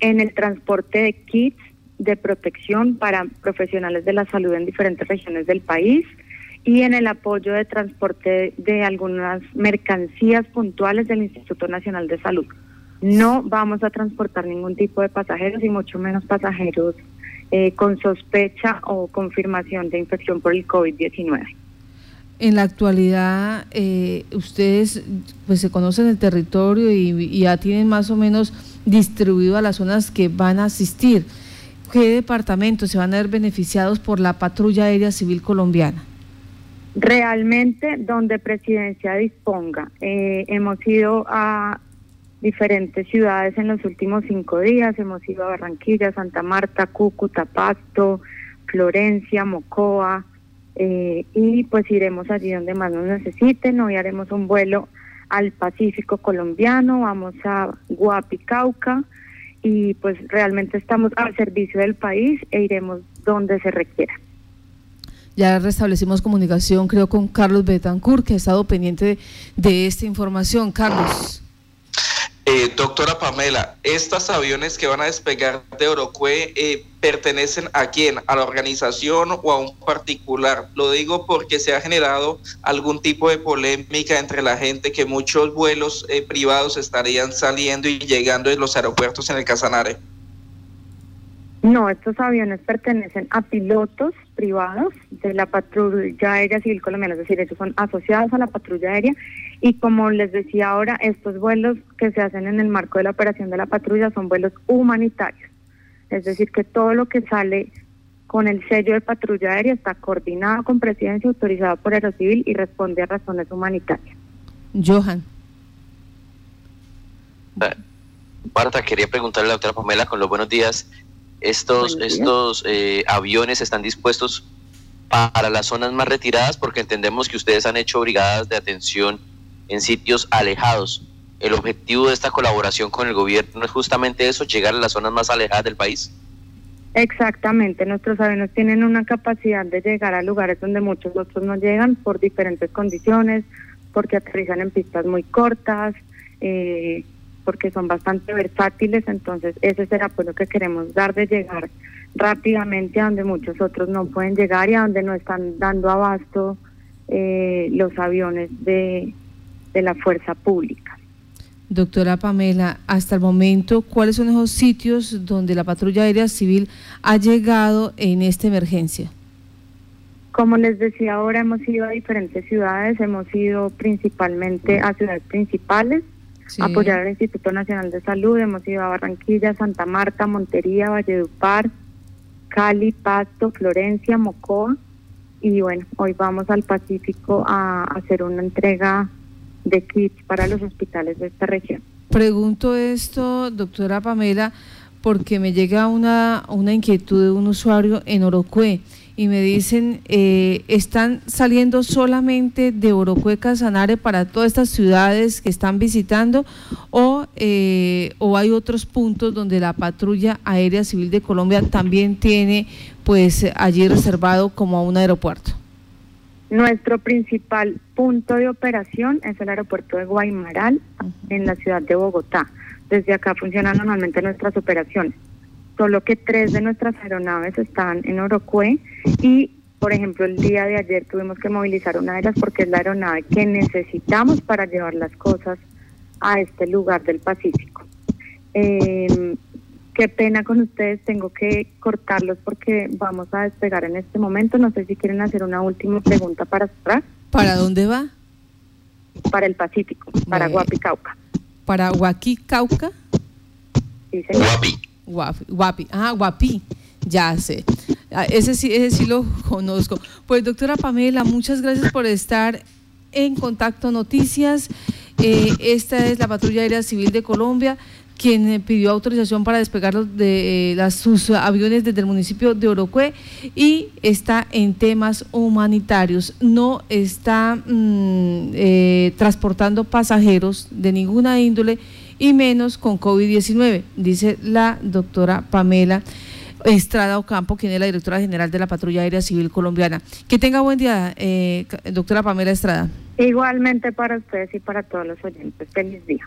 en el transporte de kits de protección para profesionales de la salud en diferentes regiones del país y en el apoyo de transporte de algunas mercancías puntuales del Instituto Nacional de Salud. No vamos a transportar ningún tipo de pasajeros y mucho menos pasajeros eh, con sospecha o confirmación de infección por el COVID-19. En la actualidad, eh, ustedes pues se conocen el territorio y, ya tienen más o menos distribuido a las zonas que van a asistir. ¿Qué departamentos se van a ver beneficiados por la patrulla aérea civil colombiana? Realmente donde presidencia disponga. Eh, hemos ido a diferentes ciudades en los últimos cinco días. Hemos ido a Barranquilla, Santa Marta, Cúcuta, Pasto, Florencia, Mocoa, eh, y pues iremos allí donde más nos necesiten. Hoy haremos un vuelo al Pacífico colombiano, vamos a Guapi, Cauca, y pues realmente estamos al servicio del país e iremos donde se requiera. Ya restablecimos comunicación, creo, con Carlos Betancourt, que ha estado pendiente de esta información. Carlos. Eh, doctora Pamela, ¿estos aviones que van a despegar de Orocue eh, pertenecen a quién? ¿A la organización o a un particular? Lo digo porque se ha generado algún tipo de polémica entre la gente que muchos vuelos eh, privados estarían saliendo y llegando en los aeropuertos en el Casanare. No, estos aviones pertenecen a pilotos privados de la patrulla aérea civil colombiana, es decir, ellos son asociados a la patrulla aérea y como les decía ahora, estos vuelos que se hacen en el marco de la operación de la patrulla son vuelos humanitarios, es decir, que todo lo que sale con el sello de patrulla aérea está coordinado con presidencia, autorizado por Aerocivil y responde a razones humanitarias. Johan. Marta, quería preguntarle a la doctora Pamela con los buenos días. Estos, estos eh, aviones están dispuestos para las zonas más retiradas porque entendemos que ustedes han hecho brigadas de atención en sitios alejados. El objetivo de esta colaboración con el gobierno es justamente eso, llegar a las zonas más alejadas del país. Exactamente, nuestros aviones tienen una capacidad de llegar a lugares donde muchos otros no llegan por diferentes condiciones, porque aterrizan en pistas muy cortas, eh, porque son bastante versátiles, entonces ese es el apoyo que queremos dar de llegar rápidamente a donde muchos otros no pueden llegar y a donde no están dando abasto eh, los aviones de, de la fuerza pública. Doctora Pamela, hasta el momento, ¿cuáles son esos sitios donde la patrulla aérea civil ha llegado en esta emergencia? Como les decía ahora, hemos ido a diferentes ciudades, hemos ido principalmente a ciudades principales, apoyar al Instituto Nacional de Salud. Hemos ido a Barranquilla, Santa Marta, Montería, Valledupar, Cali, Pasto, Florencia, Mocoa. Y bueno, hoy vamos al Pacífico a hacer una entrega de kits para los hospitales de esta región. Pregunto esto, doctora Pamela, porque me llega una, una inquietud de un usuario en Orocue y me dicen, eh, ¿están saliendo solamente de Orocue, Casanare para todas estas ciudades que están visitando o, eh, o hay otros puntos donde la patrulla aérea civil de Colombia también tiene pues allí reservado como un aeropuerto? Nuestro principal punto de operación es el aeropuerto de Guaymaral en la ciudad de Bogotá. Desde acá funcionan normalmente nuestras operaciones solo que tres de nuestras aeronaves están en Orocue y, por ejemplo, el día de ayer tuvimos que movilizar una de ellas porque es la aeronave que necesitamos para llevar las cosas a este lugar del Pacífico. Em, qué pena con ustedes, tengo que cortarlos porque vamos a despegar en este momento. No sé si quieren hacer una última pregunta para cerrar. ¿Para dónde va? Para el Pacífico, para Guapi Cauca. ¿Para Huaquí Cauca? Sí, señor. Guapi, ah, Guapi, ya sé. Ah, ese sí, ese sí lo conozco. Pues doctora Pamela, muchas gracias por estar en Contacto Noticias. Eh, esta es la Patrulla Aérea Civil de Colombia quien eh, pidió autorización para despegar de eh, sus aviones desde el municipio de Orocue y está en temas humanitarios. No está mm, transportando pasajeros de ninguna índole y menos con COVID-19, dice la doctora Pamela Estrada Ocampo, quien es la directora general de la Patrulla Aérea Civil Colombiana. Que tenga buen día, eh, doctora Pamela Estrada. Igualmente para ustedes y para todos los oyentes. Feliz día.